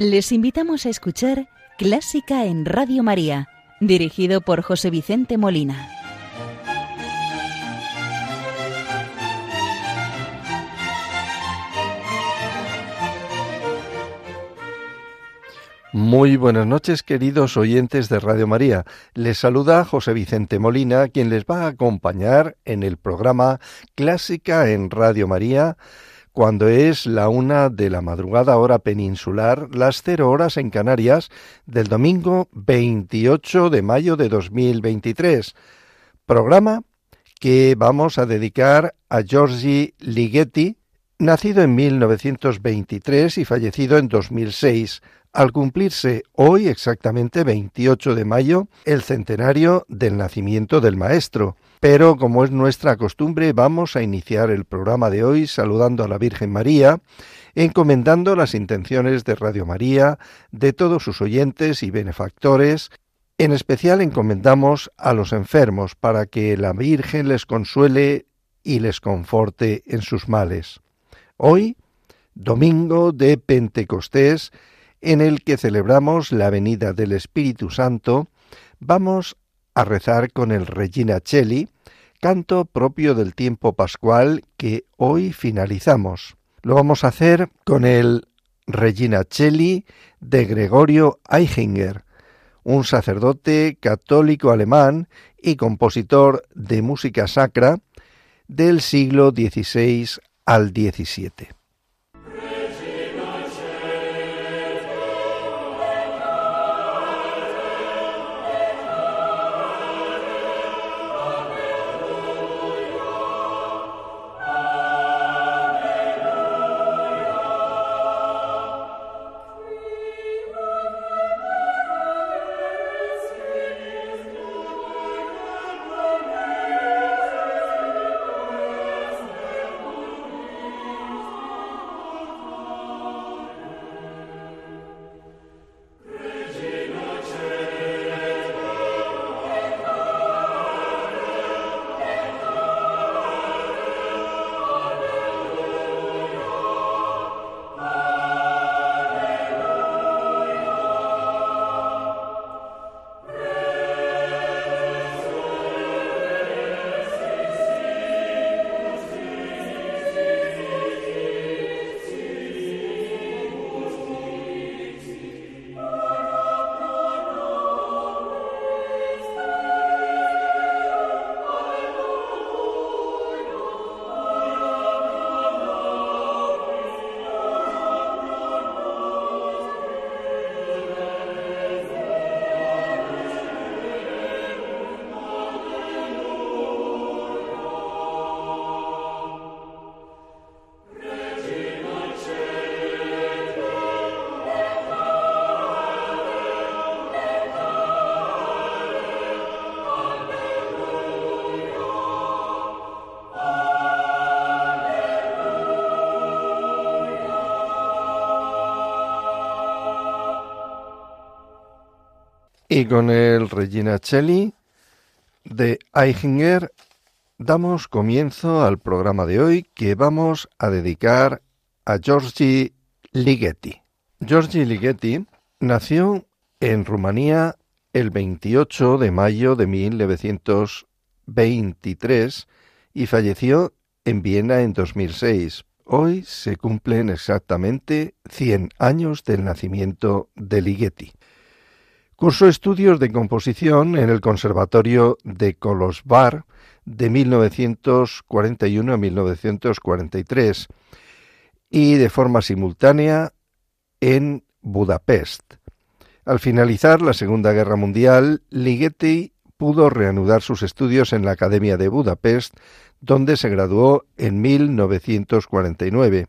Les invitamos a escuchar Clásica en Radio María, dirigido por José Vicente Molina. Muy buenas noches, queridos oyentes de Radio María. Les saluda José Vicente Molina, quien les va a acompañar en el programa Clásica en Radio María cuando es la una de la madrugada hora peninsular, las cero horas en Canarias, del domingo 28 de mayo de 2023. Programa que vamos a dedicar a Giorgi Ligeti, nacido en 1923 y fallecido en 2006, al cumplirse hoy exactamente 28 de mayo el centenario del nacimiento del maestro. Pero como es nuestra costumbre, vamos a iniciar el programa de hoy saludando a la Virgen María, encomendando las intenciones de Radio María, de todos sus oyentes y benefactores. En especial encomendamos a los enfermos para que la Virgen les consuele y les conforte en sus males. Hoy, domingo de Pentecostés, en el que celebramos la venida del Espíritu Santo, vamos a rezar con el Regina Cheli, canto propio del tiempo pascual que hoy finalizamos. Lo vamos a hacer con el Regina Cheli de Gregorio Eichinger, un sacerdote católico alemán y compositor de música sacra del siglo XVI al XVII. Y con el Regina Celli de Eichinger damos comienzo al programa de hoy que vamos a dedicar a Giorgi Ligeti. Giorgi Ligeti nació en Rumanía el 28 de mayo de 1923 y falleció en Viena en 2006. Hoy se cumplen exactamente 100 años del nacimiento de Ligeti. Cursó estudios de composición en el Conservatorio de Kolosvar de 1941 a 1943 y de forma simultánea en Budapest. Al finalizar la Segunda Guerra Mundial, Ligeti pudo reanudar sus estudios en la Academia de Budapest, donde se graduó en 1949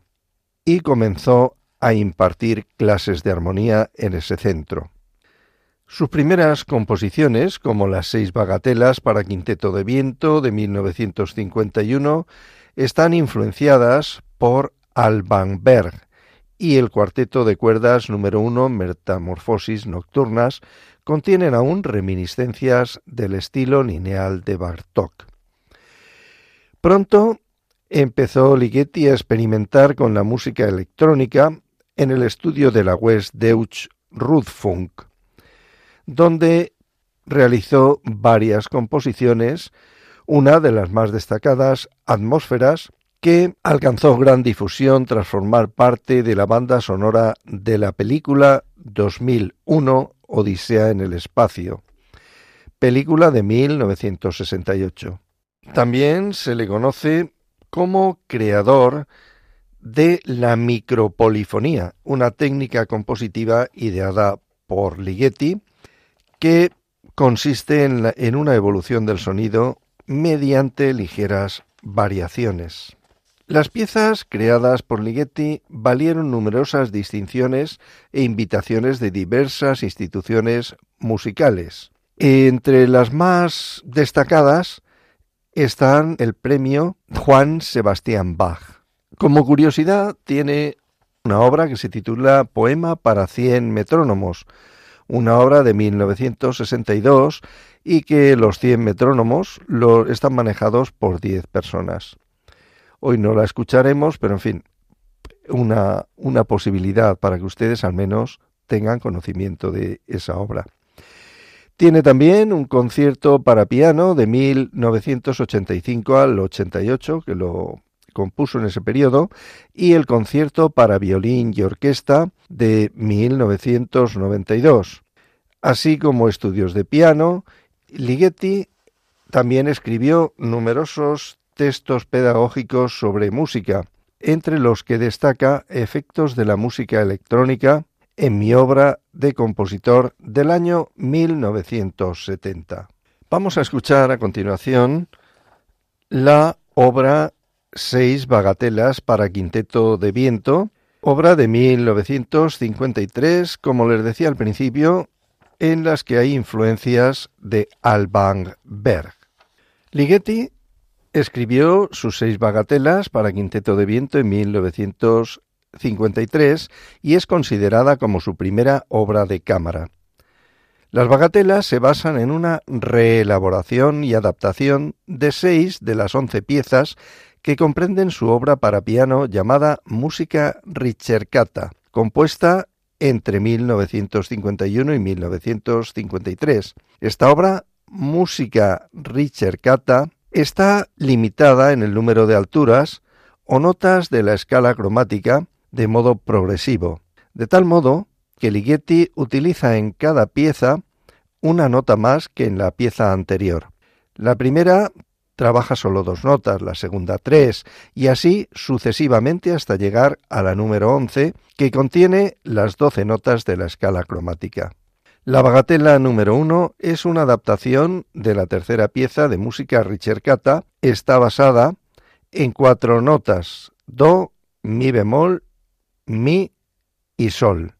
y comenzó a impartir clases de armonía en ese centro. Sus primeras composiciones, como las seis bagatelas para quinteto de viento de 1951, están influenciadas por Alban Berg y el cuarteto de cuerdas número uno, Metamorfosis Nocturnas, contienen aún reminiscencias del estilo lineal de Bartók. Pronto empezó Ligeti a experimentar con la música electrónica en el estudio de la West Deutsche Rundfunk, donde realizó varias composiciones, una de las más destacadas, Atmósferas, que alcanzó gran difusión tras formar parte de la banda sonora de la película 2001 Odisea en el espacio, película de 1968. También se le conoce como creador de la micropolifonía, una técnica compositiva ideada por Ligeti que consiste en, una evolución del sonido mediante ligeras variaciones. Las piezas creadas por Ligeti valieron numerosas distinciones e invitaciones de diversas instituciones musicales. Entre las más destacadas están el premio Juan Sebastián Bach. Como curiosidad, tiene una obra que se titula Poema para 100 metrónomos, una obra de 1962 y que los 100 metrónomos lo están manejados por 10 personas. Hoy no la escucharemos, pero en fin, una, una posibilidad para que ustedes al menos tengan conocimiento de esa obra. Tiene también un concierto para piano de 1985 al 88, que lo compuso en ese periodo, y el concierto para violín y orquesta de 1992. Así como estudios de piano, Ligeti también escribió numerosos textos pedagógicos sobre música, entre los que destaca efectos de la música electrónica en mi obra de compositor del año 1970. Vamos a escuchar a continuación la obra Seis bagatelas para quinteto de viento, obra de 1953, como les decía al principio, en las que hay influencias de Alban Berg. Ligeti escribió sus seis bagatelas para quinteto de viento en 1953 y es considerada como su primera obra de cámara. Las bagatelas se basan en una reelaboración y adaptación de seis de las once piezas que comprenden su obra para piano llamada Música Ricercata, compuesta entre 1951 y 1953. Esta obra, Música Ricercata, está limitada en el número de alturas o notas de la escala cromática de modo progresivo, de tal modo que Ligeti utiliza en cada pieza una nota más que en la pieza anterior. La primera trabaja solo dos notas, la segunda tres, y así sucesivamente hasta llegar a la número once, que contiene las doce notas de la escala cromática. La bagatela número uno es una adaptación de la tercera pieza de música ricercata. Está basada en cuatro notas, do, mi bemol, mi y sol,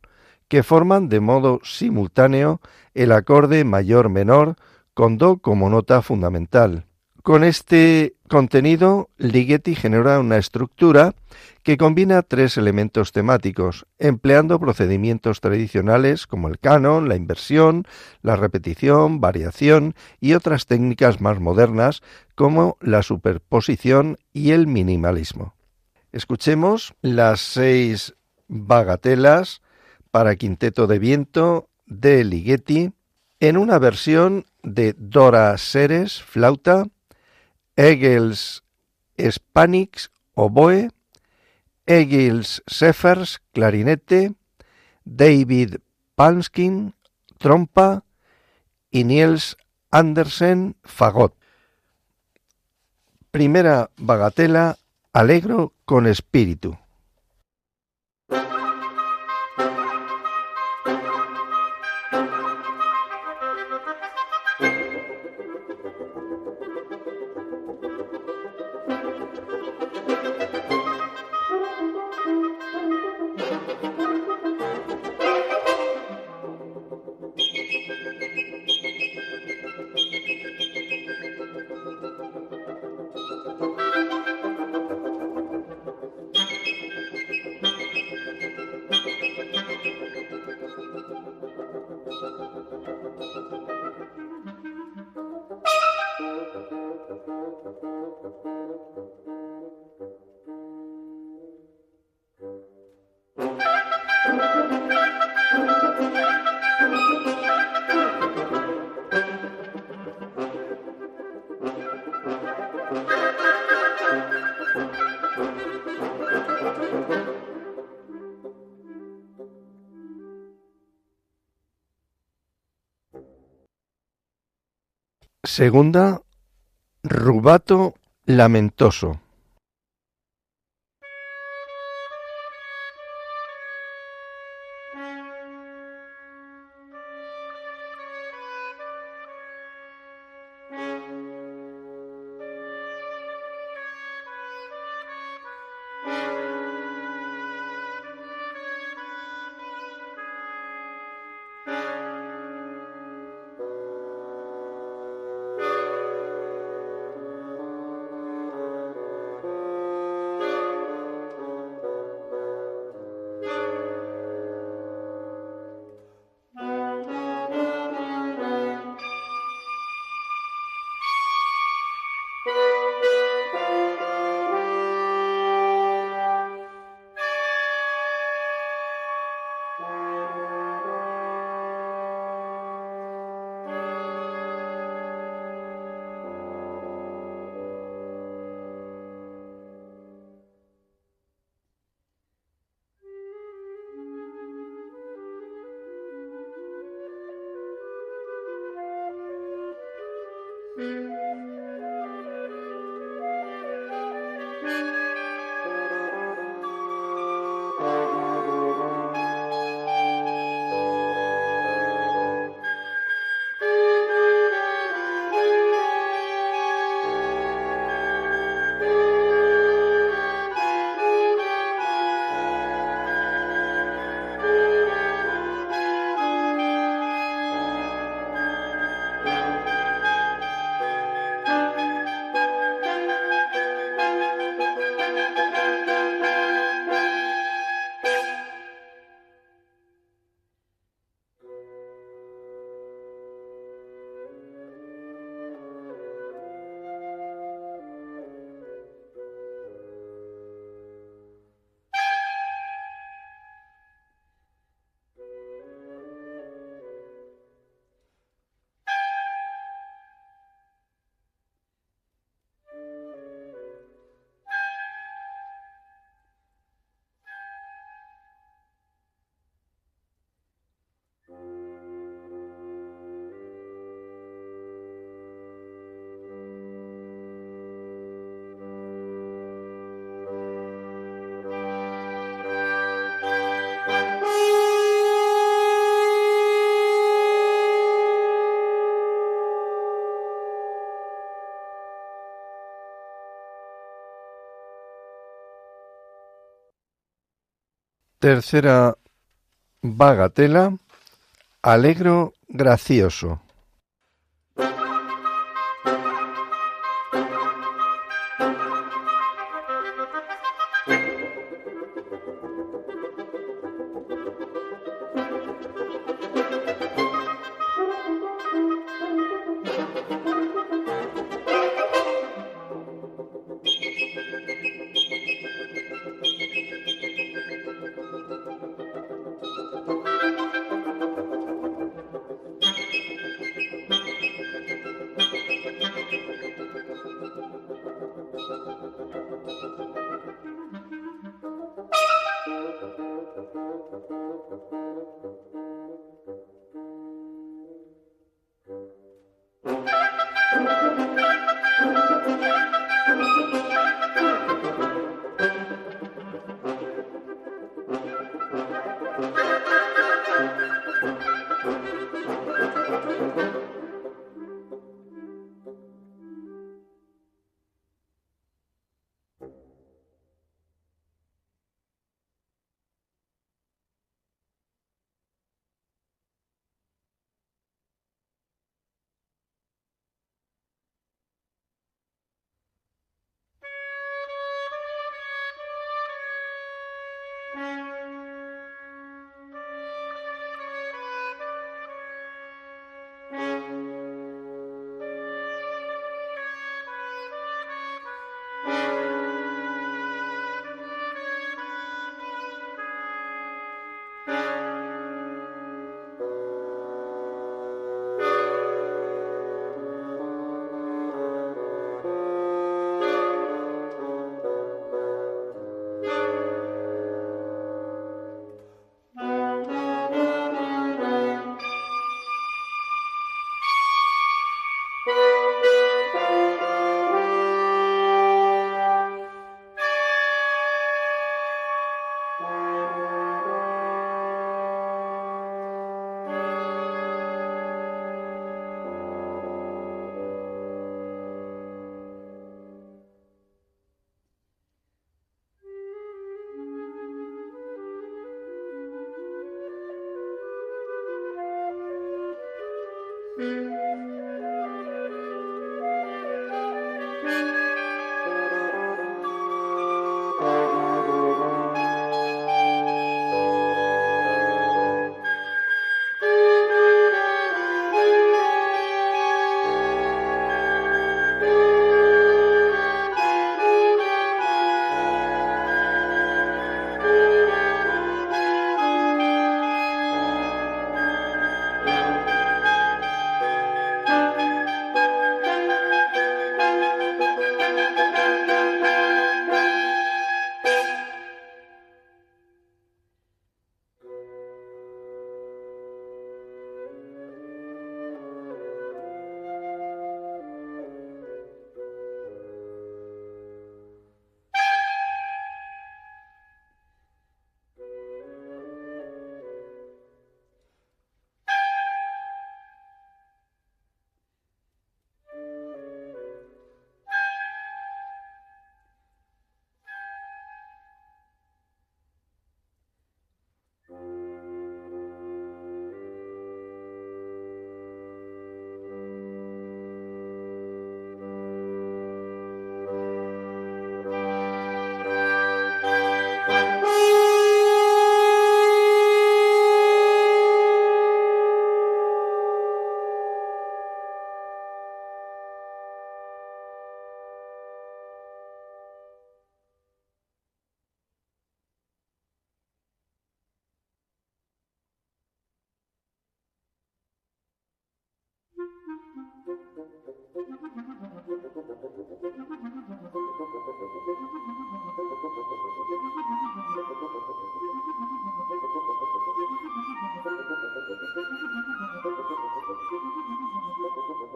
que forman de modo simultáneo el acorde mayor-menor con do como nota fundamental. Con este contenido, Ligeti genera una estructura que combina tres elementos temáticos, empleando procedimientos tradicionales como el canon, la inversión, la repetición, variación y otras técnicas más modernas como la superposición y el minimalismo. Escuchemos las seis bagatelas para quinteto de viento de Ligeti en una versión de Dora Seres, flauta, Egels Spanix, oboe, Egils Sefers, clarinete, David Palmskin, trompa y Niels Andersen, fagot. Primera bagatela, alegro con espíritu. Segunda, rubato lamentoso. Tercera bagatela, alegro gracioso.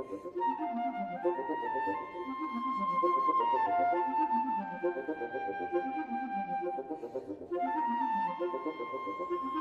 Thank you.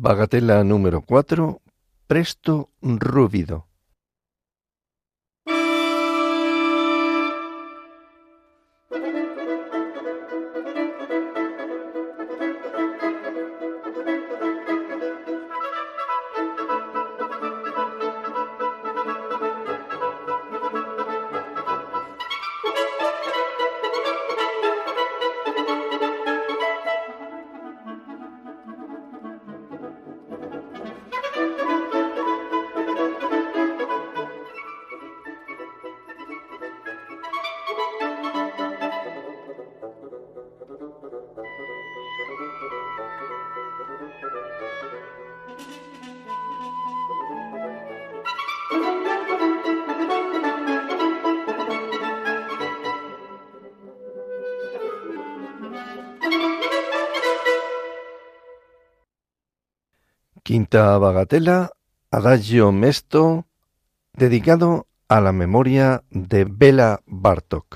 Bagatela número 4, Presto Rúbido. Quinta bagatela, Adagio Mesto, dedicado a la memoria de Bela Bartok.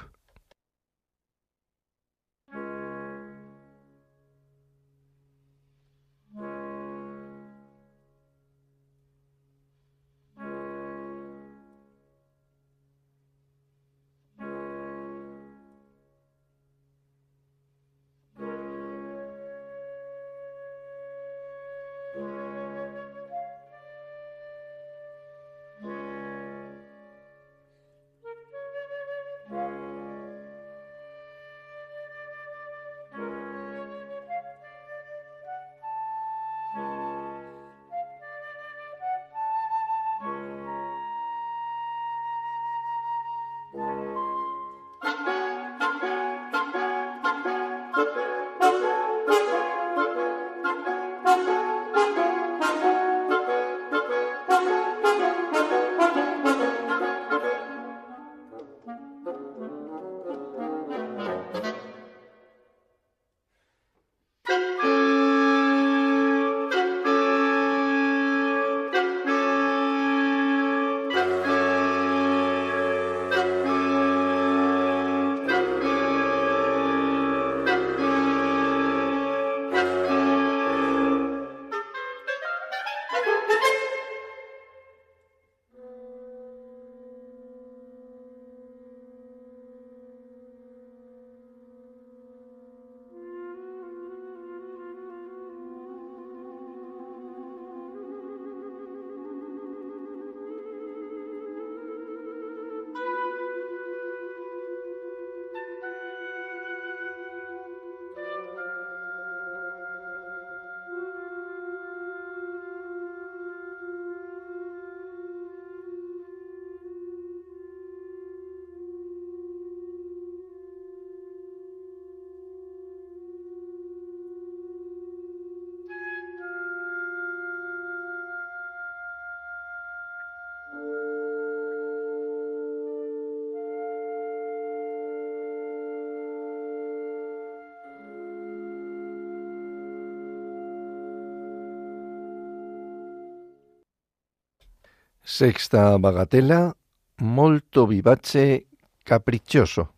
Sexta bagatela, molto vivace, capriccioso.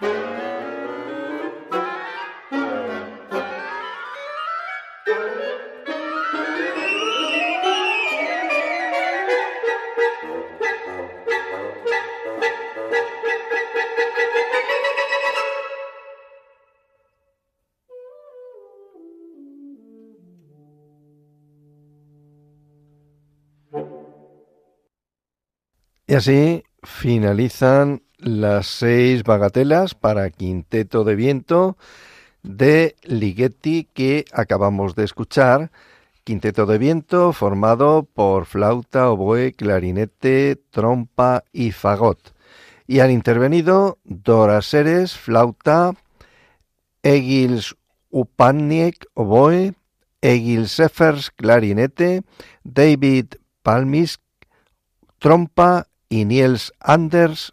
Y así finalizan las seis bagatelas para quinteto de viento de Ligeti que acabamos de escuchar. Quinteto de viento formado por flauta, oboe, clarinete, trompa y fagot. Y han intervenido Dora Seres, flauta, Egils Upaniek, oboe, Egil Sefers, clarinete, David Palmis, trompa y Niels Anders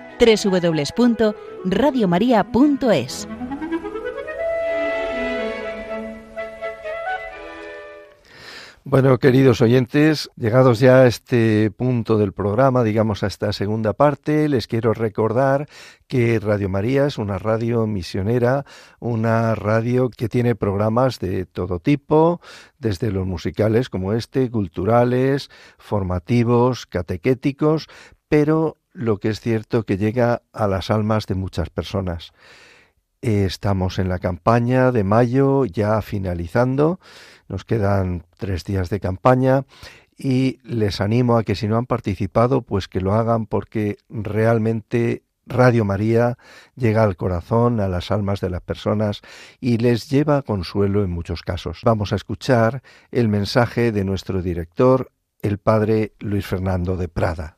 www.radiomaria.es. Bueno, queridos oyentes, llegados ya a este punto del programa, digamos a esta segunda parte, les quiero recordar que Radio María es una radio misionera, una radio que tiene programas de todo tipo, desde los musicales como este, culturales, formativos, catequéticos, pero lo que es cierto que llega a las almas de muchas personas. Estamos en la campaña de mayo ya finalizando nos quedan tres días de campaña y les animo a que si no han participado, pues que lo hagan porque realmente Radio María llega al corazón, a las almas de las personas y les lleva consuelo en muchos casos. Vamos a escuchar el mensaje de nuestro director, el padre Luis Fernando de Prada.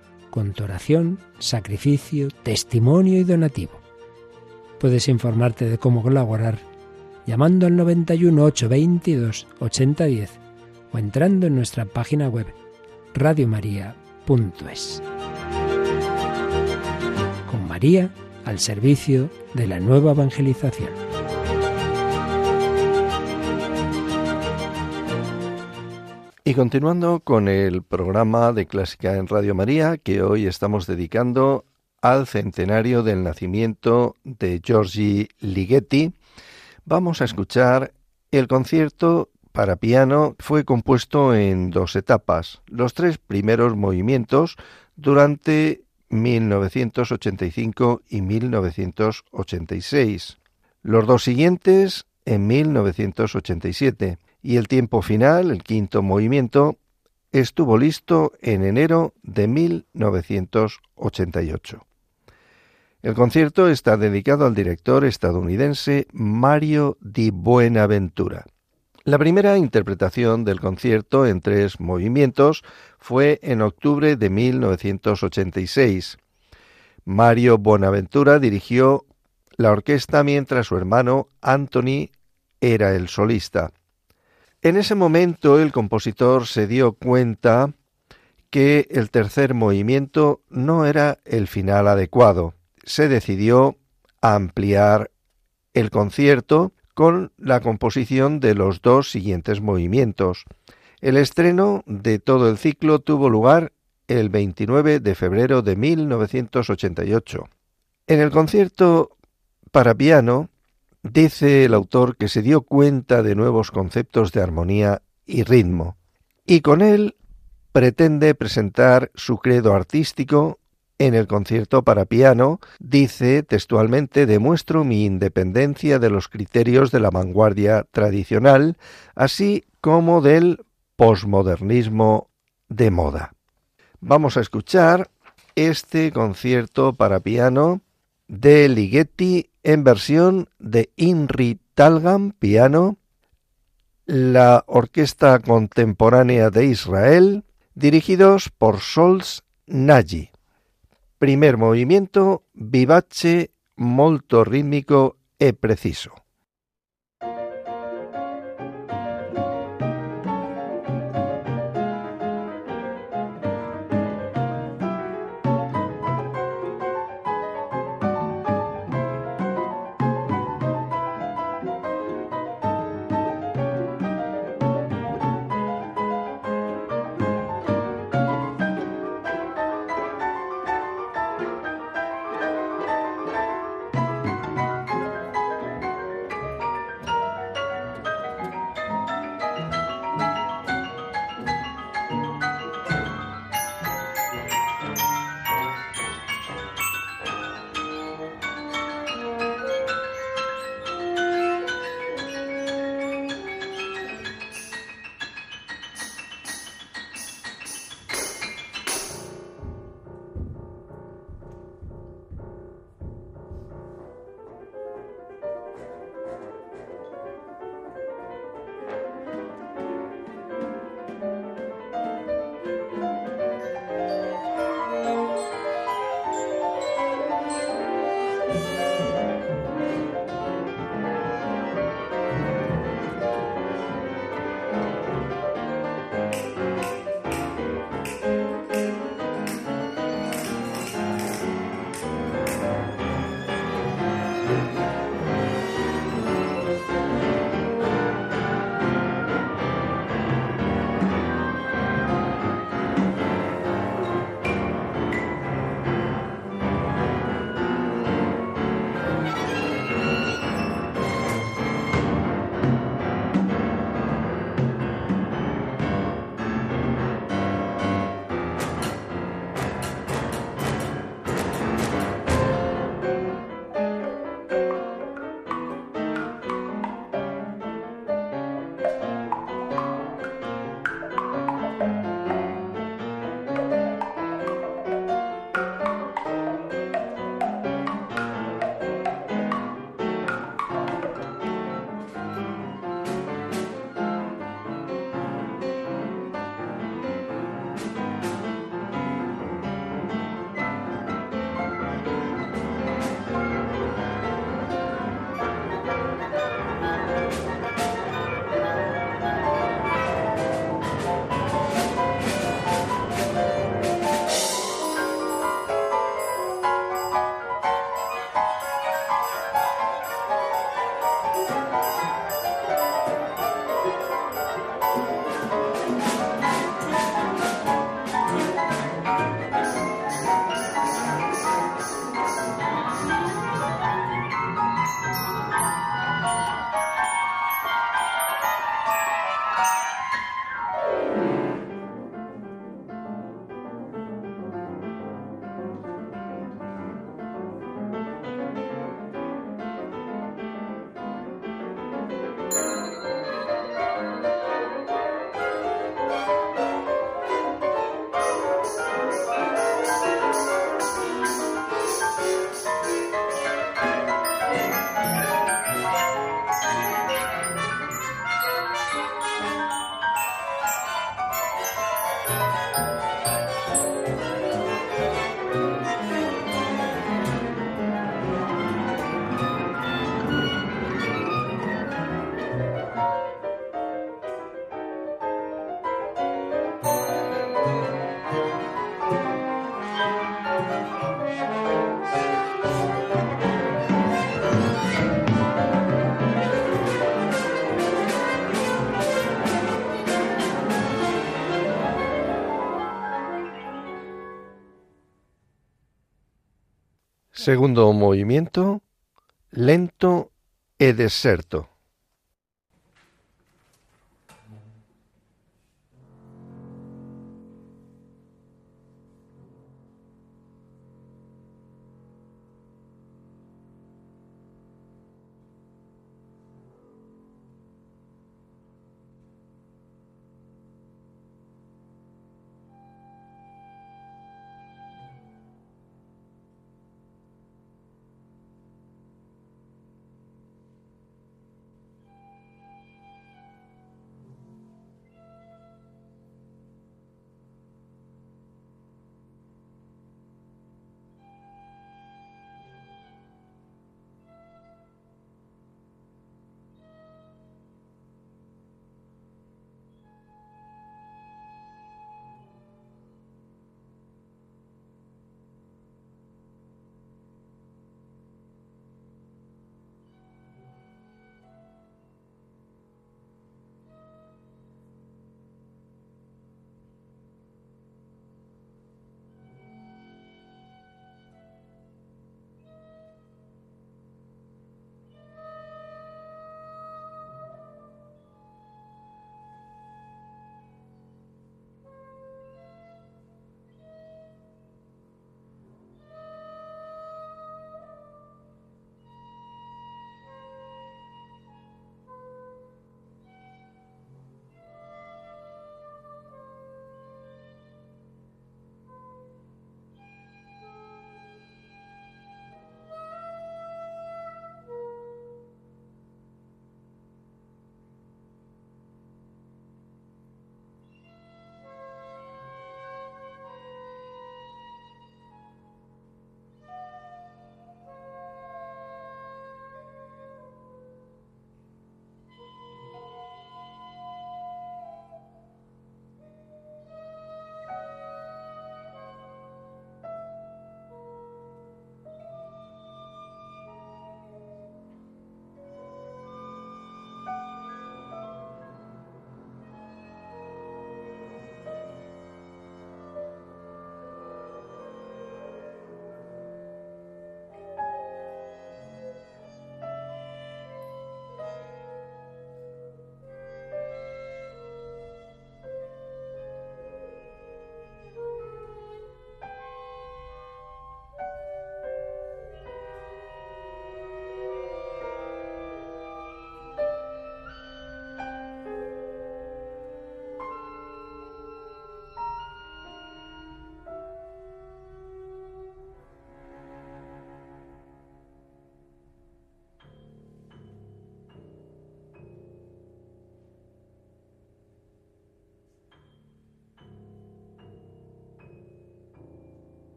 con tu oración, sacrificio, testimonio y donativo. Puedes informarte de cómo colaborar llamando al 91 822 8010 o entrando en nuestra página web radiomaria.es. Con María al servicio de la nueva evangelización. Y continuando con el programa de Clásica en Radio María que hoy estamos dedicando al centenario del nacimiento de Giorgi Ligeti, vamos a escuchar el concierto para piano fue compuesto en dos etapas. Los tres primeros movimientos durante 1985 y 1986. Los dos siguientes en 1987 y el tiempo final, el quinto movimiento, estuvo listo en enero de 1988. El concierto está dedicado al director estadounidense Mario di Buenaventura. La primera interpretación del concierto en tres movimientos fue en octubre de 1986. Mario Buenaventura dirigió la orquesta mientras su hermano Anthony era el solista. En ese momento el compositor se dio cuenta que el tercer movimiento no era el final adecuado. Se decidió ampliar el concierto con la composición de los dos siguientes movimientos. El estreno de todo el ciclo tuvo lugar el 29 de febrero de 1988. En el concierto para piano, dice el autor que se dio cuenta de nuevos conceptos de armonía y ritmo, y con él pretende presentar su credo artístico en el concierto para piano, dice textualmente, demuestro mi independencia de los criterios de la vanguardia tradicional, así como del posmodernismo de moda. Vamos a escuchar este concierto para piano de Ligeti en versión de Inri Talgam piano, la Orquesta Contemporánea de Israel, dirigidos por Sols Nagy. Primer movimiento, vivace, molto rítmico e preciso. Segundo movimiento, lento e deserto.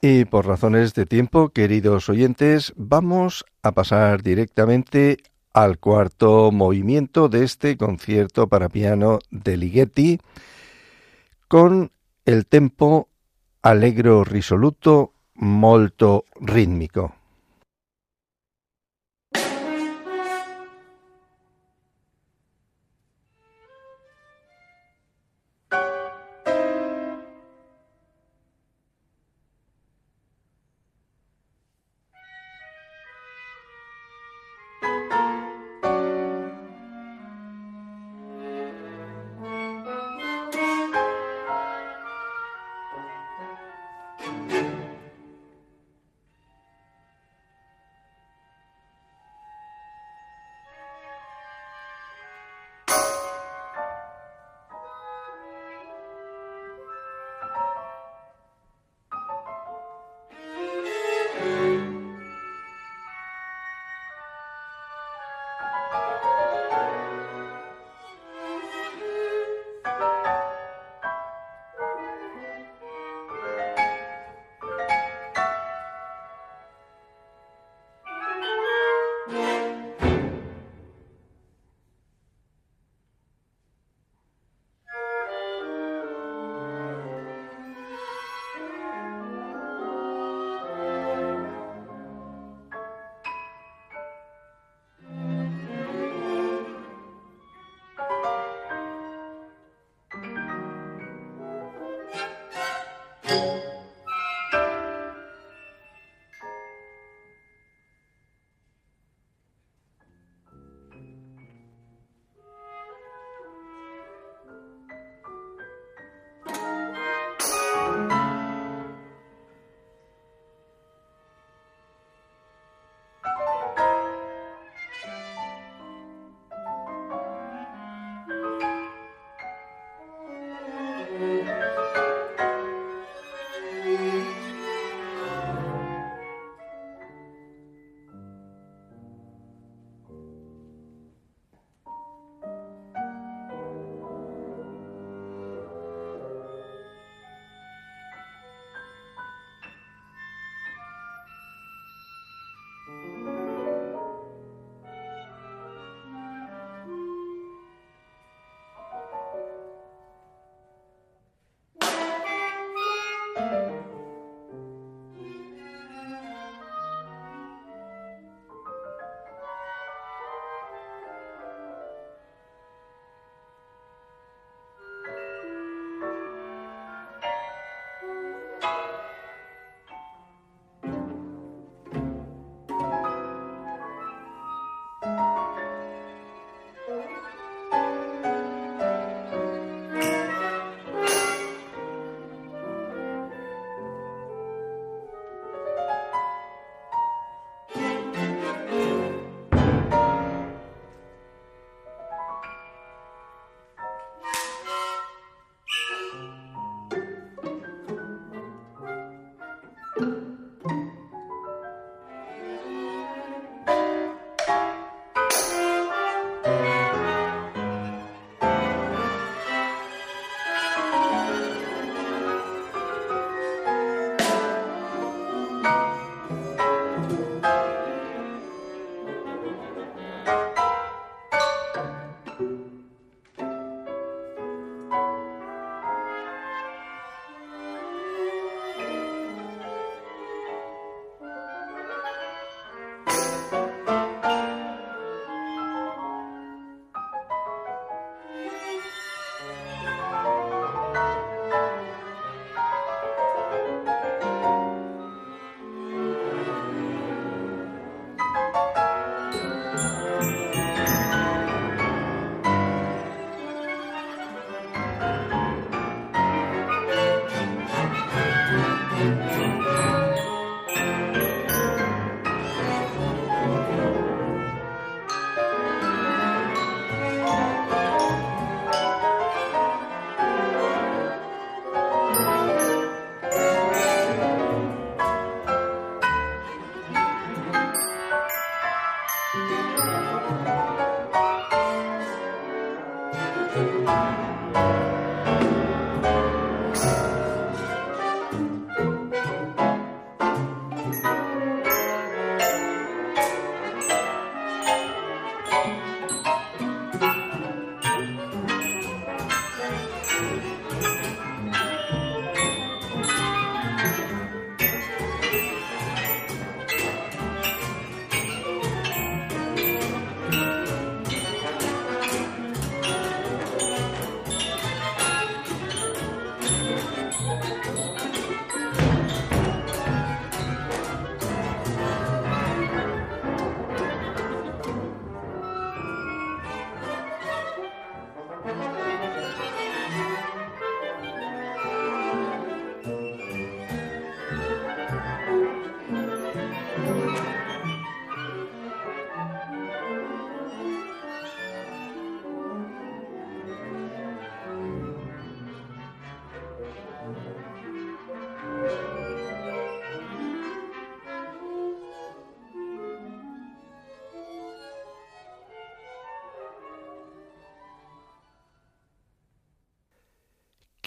Y por razones de tiempo, queridos oyentes, vamos a pasar directamente al cuarto movimiento de este concierto para piano de Ligeti con el tempo allegro risoluto molto rítmico.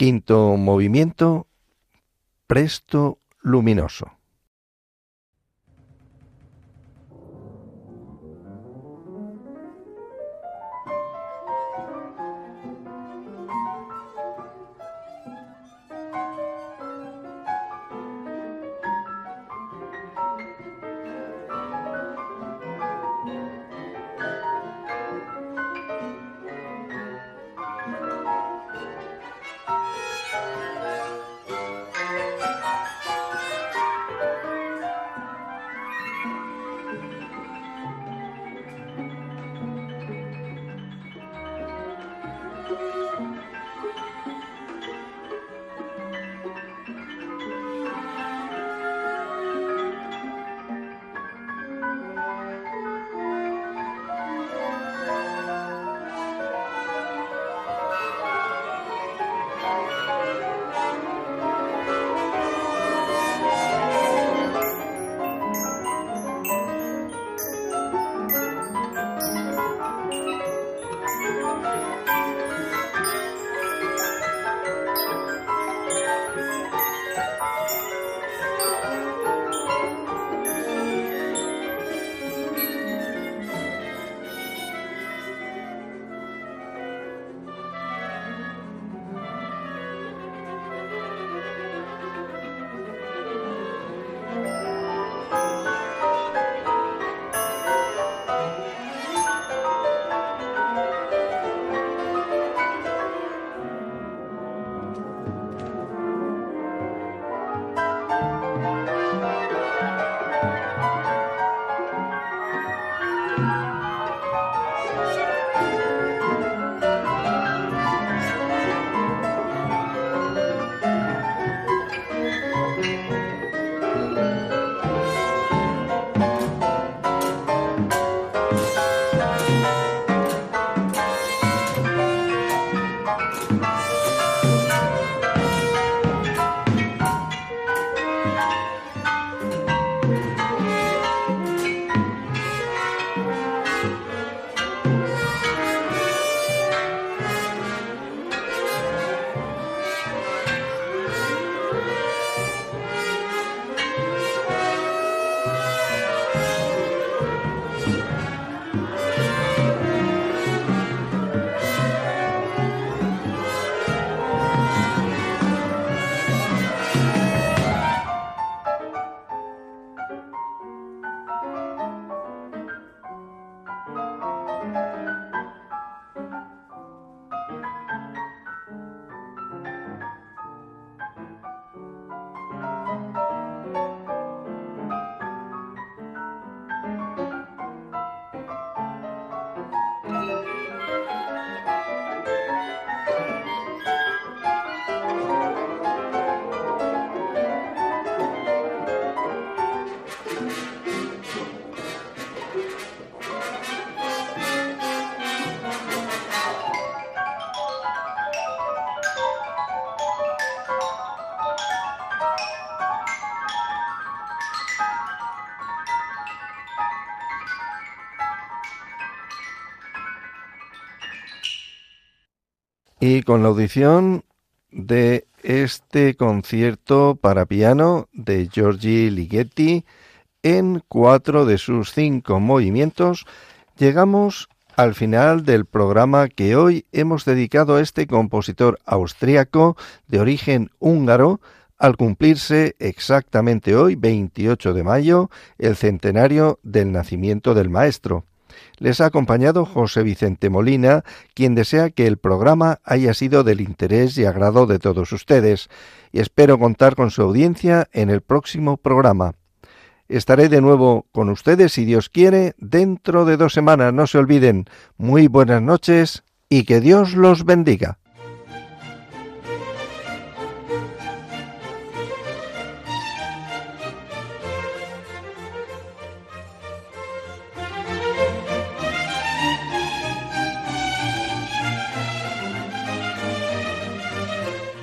Quinto movimiento, presto luminoso. Y con la audición de este concierto para piano de Giorgi Ligeti en cuatro de sus cinco movimientos, llegamos al final del programa que hoy hemos dedicado a este compositor austriaco de origen húngaro, al cumplirse exactamente hoy, 28 de mayo, el centenario del nacimiento del maestro. Les ha acompañado José Vicente Molina, quien desea que el programa haya sido del interés y agrado de todos ustedes, y espero contar con su audiencia en el próximo programa. Estaré de nuevo con ustedes, si Dios quiere, dentro de dos semanas. No se olviden. Muy buenas noches y que Dios los bendiga.